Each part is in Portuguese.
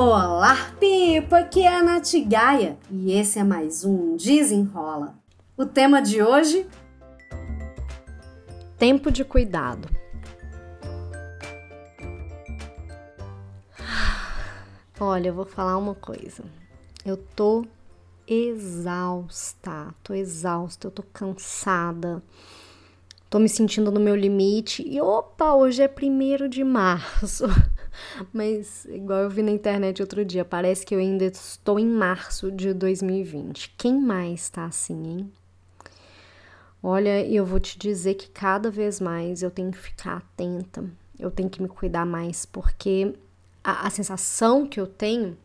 Olá, Pipa! Aqui é a Nath Gaia e esse é mais um Desenrola. O tema de hoje? Tempo de cuidado. Olha, eu vou falar uma coisa. Eu tô exausta, tô exausta, eu tô cansada, tô me sentindo no meu limite. E opa, hoje é primeiro de março. Mas, igual eu vi na internet outro dia, parece que eu ainda estou em março de 2020. Quem mais tá assim, hein? Olha, eu vou te dizer que cada vez mais eu tenho que ficar atenta, eu tenho que me cuidar mais, porque a, a sensação que eu tenho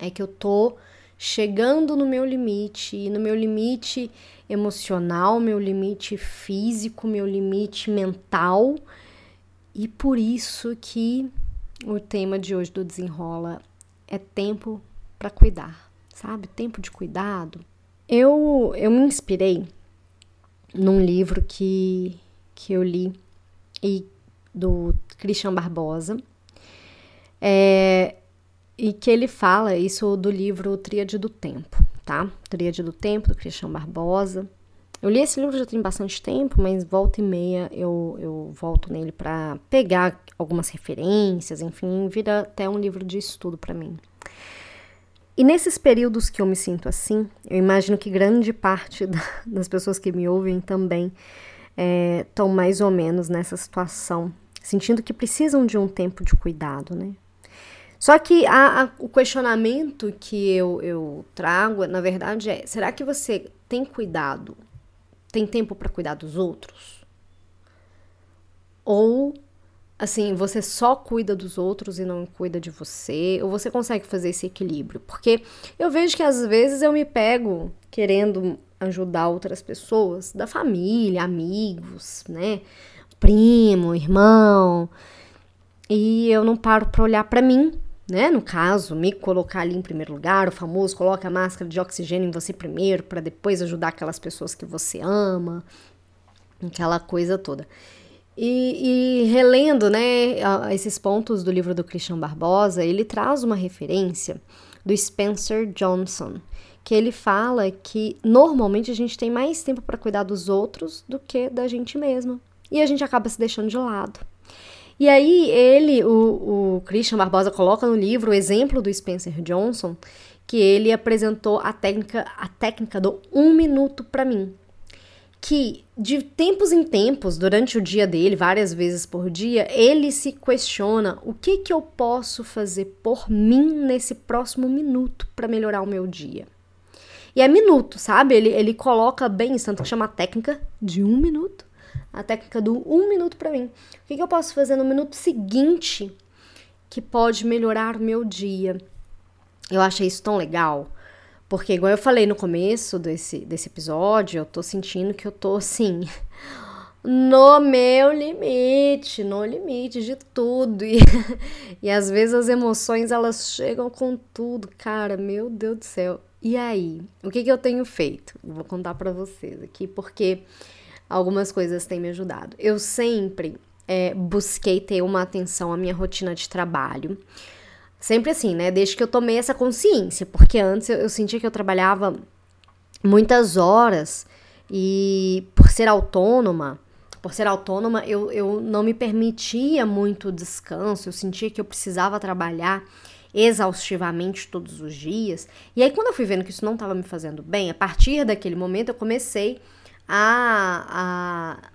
é que eu tô chegando no meu limite, e no meu limite emocional, meu limite físico, meu limite mental, e por isso que o tema de hoje do Desenrola é tempo para cuidar, sabe? Tempo de cuidado. Eu, eu me inspirei num livro que, que eu li e do Christian Barbosa. É, e que ele fala isso do livro Tríade do Tempo, tá? Tríade do Tempo, do Christian Barbosa. Eu li esse livro já tem bastante tempo, mas volta e meia eu, eu volto nele para pegar algumas referências, enfim, vira até um livro de estudo para mim. E nesses períodos que eu me sinto assim, eu imagino que grande parte da, das pessoas que me ouvem também estão é, mais ou menos nessa situação, sentindo que precisam de um tempo de cuidado, né? Só que a, a, o questionamento que eu, eu trago, na verdade, é: será que você tem cuidado tem tempo para cuidar dos outros? Ou assim, você só cuida dos outros e não cuida de você? Ou você consegue fazer esse equilíbrio? Porque eu vejo que às vezes eu me pego querendo ajudar outras pessoas, da família, amigos, né? Primo, irmão, e eu não paro para olhar para mim né? No caso, me colocar ali em primeiro lugar, o famoso coloca a máscara de oxigênio em você primeiro para depois ajudar aquelas pessoas que você ama, aquela coisa toda. E, e, relendo, né, esses pontos do livro do Christian Barbosa, ele traz uma referência do Spencer Johnson, que ele fala que normalmente a gente tem mais tempo para cuidar dos outros do que da gente mesma. E a gente acaba se deixando de lado. E aí ele, o, o Christian Barbosa, coloca no livro o exemplo do Spencer Johnson, que ele apresentou a técnica, a técnica do um minuto para mim. Que de tempos em tempos, durante o dia dele, várias vezes por dia, ele se questiona o que que eu posso fazer por mim nesse próximo minuto para melhorar o meu dia. E é minuto, sabe? Ele, ele coloca bem isso, tanto que chama técnica de um minuto a técnica do um minuto para mim. O que, que eu posso fazer no minuto seguinte que pode melhorar meu dia? Eu achei isso tão legal. Porque, igual eu falei no começo desse, desse episódio, eu tô sentindo que eu tô assim. No meu limite, no limite de tudo. E, e às vezes as emoções elas chegam com tudo, cara. Meu Deus do céu. E aí? O que, que eu tenho feito? Vou contar para vocês aqui, porque algumas coisas têm me ajudado. Eu sempre é, busquei ter uma atenção à minha rotina de trabalho. Sempre assim, né? Desde que eu tomei essa consciência, porque antes eu, eu sentia que eu trabalhava muitas horas e por ser autônoma, por ser autônoma, eu, eu não me permitia muito descanso, eu sentia que eu precisava trabalhar exaustivamente todos os dias. E aí, quando eu fui vendo que isso não estava me fazendo bem, a partir daquele momento eu comecei a, a,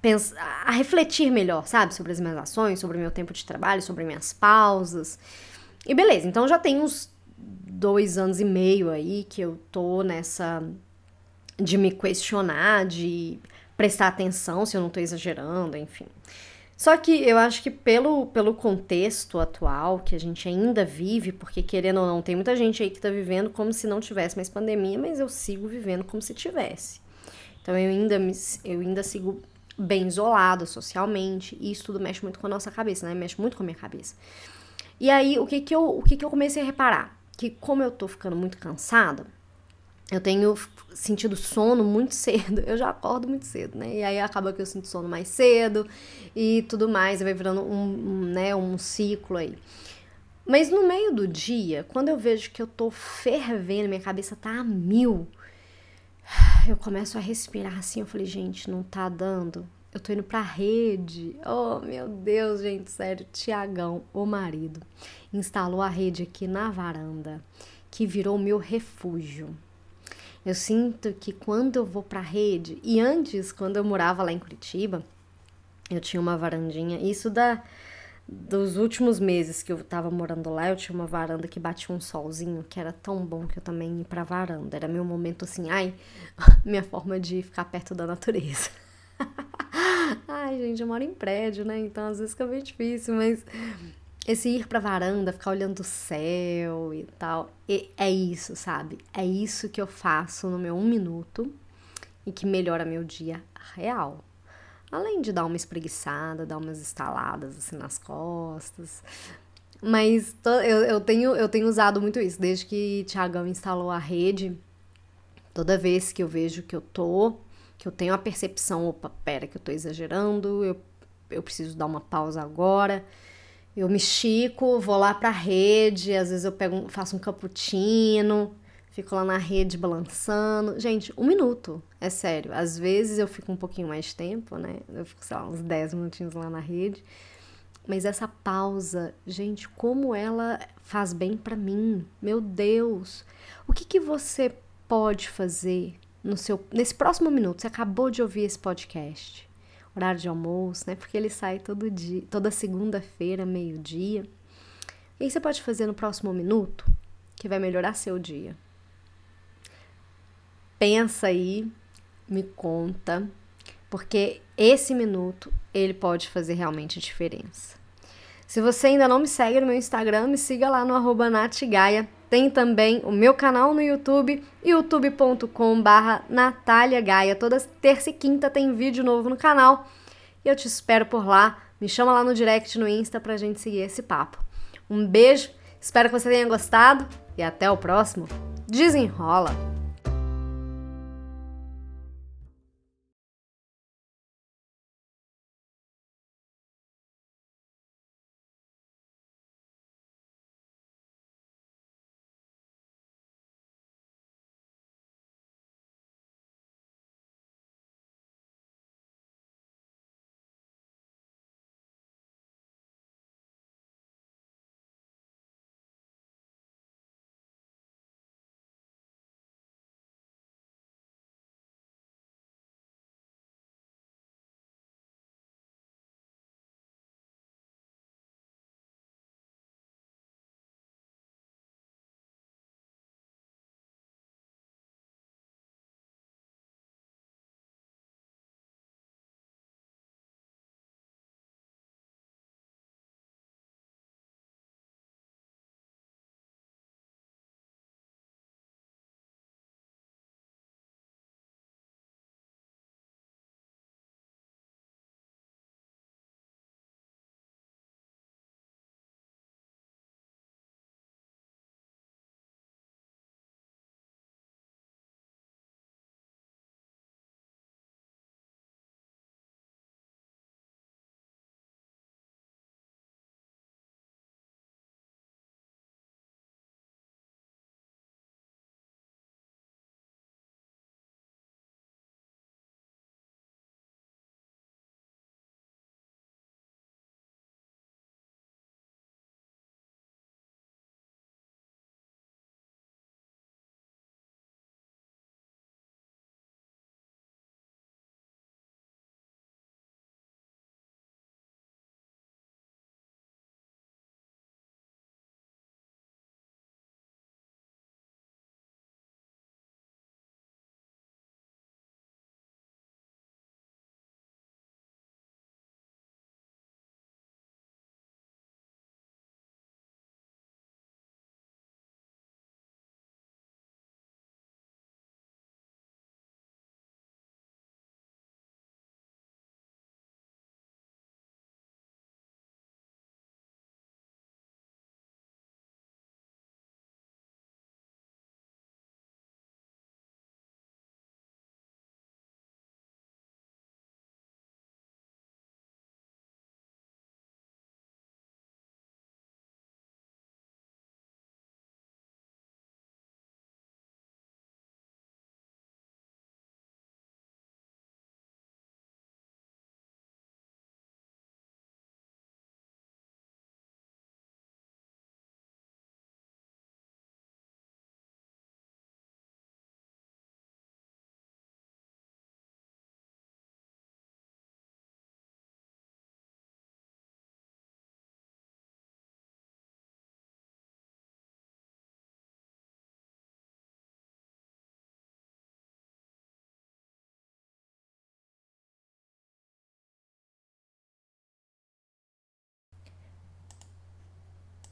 pensar, a refletir melhor, sabe? Sobre as minhas ações, sobre o meu tempo de trabalho, sobre minhas pausas. E beleza, então já tem uns dois anos e meio aí que eu tô nessa de me questionar, de prestar atenção se eu não tô exagerando, enfim. Só que eu acho que pelo, pelo contexto atual que a gente ainda vive, porque querendo ou não, tem muita gente aí que tá vivendo como se não tivesse mais pandemia, mas eu sigo vivendo como se tivesse. Então eu ainda, me, eu ainda sigo bem isolada socialmente, e isso tudo mexe muito com a nossa cabeça, né? Mexe muito com a minha cabeça. E aí, o que que eu, o que que eu comecei a reparar? Que como eu tô ficando muito cansada, eu tenho sentido sono muito cedo. Eu já acordo muito cedo, né? E aí acaba que eu sinto sono mais cedo e tudo mais, vai virando um, um né, um ciclo aí. Mas no meio do dia, quando eu vejo que eu tô fervendo, minha cabeça tá a mil, eu começo a respirar assim. Eu falei, gente, não tá dando. Eu tô indo pra rede. Oh, meu Deus, gente, sério. Tiagão, o marido, instalou a rede aqui na varanda, que virou meu refúgio. Eu sinto que quando eu vou pra rede, e antes, quando eu morava lá em Curitiba, eu tinha uma varandinha, isso da dos últimos meses que eu tava morando lá, eu tinha uma varanda que batia um solzinho, que era tão bom que eu também ia pra varanda. Era meu momento assim, ai, minha forma de ficar perto da natureza. ai, gente, eu moro em prédio, né? Então às vezes fica bem difícil, mas esse ir pra varanda, ficar olhando o céu e tal, e é isso, sabe? É isso que eu faço no meu um minuto e que melhora meu dia real. Além de dar uma espreguiçada, dar umas estaladas assim nas costas. Mas eu, eu, tenho, eu tenho usado muito isso. Desde que Tiagão instalou a rede, toda vez que eu vejo que eu tô, que eu tenho a percepção, opa, pera, que eu tô exagerando, eu, eu preciso dar uma pausa agora. Eu me estico, vou lá pra rede, às vezes eu pego, faço um cappuccino, Fico lá na rede balançando. Gente, um minuto, é sério. Às vezes eu fico um pouquinho mais tempo, né? Eu fico, sei lá, uns 10 minutinhos lá na rede. Mas essa pausa, gente, como ela faz bem para mim. Meu Deus. O que que você pode fazer no seu nesse próximo minuto? Você acabou de ouvir esse podcast. Horário de almoço, né? Porque ele sai todo dia, toda segunda-feira, meio-dia. O que você pode fazer no próximo minuto que vai melhorar seu dia? Pensa aí, me conta, porque esse minuto ele pode fazer realmente diferença. Se você ainda não me segue no meu Instagram, me siga lá no arroba. Tem também o meu canal no YouTube, youtube.com barra Gaia. Toda terça e quinta tem vídeo novo no canal. E eu te espero por lá. Me chama lá no direct no Insta pra gente seguir esse papo. Um beijo, espero que você tenha gostado e até o próximo. Desenrola!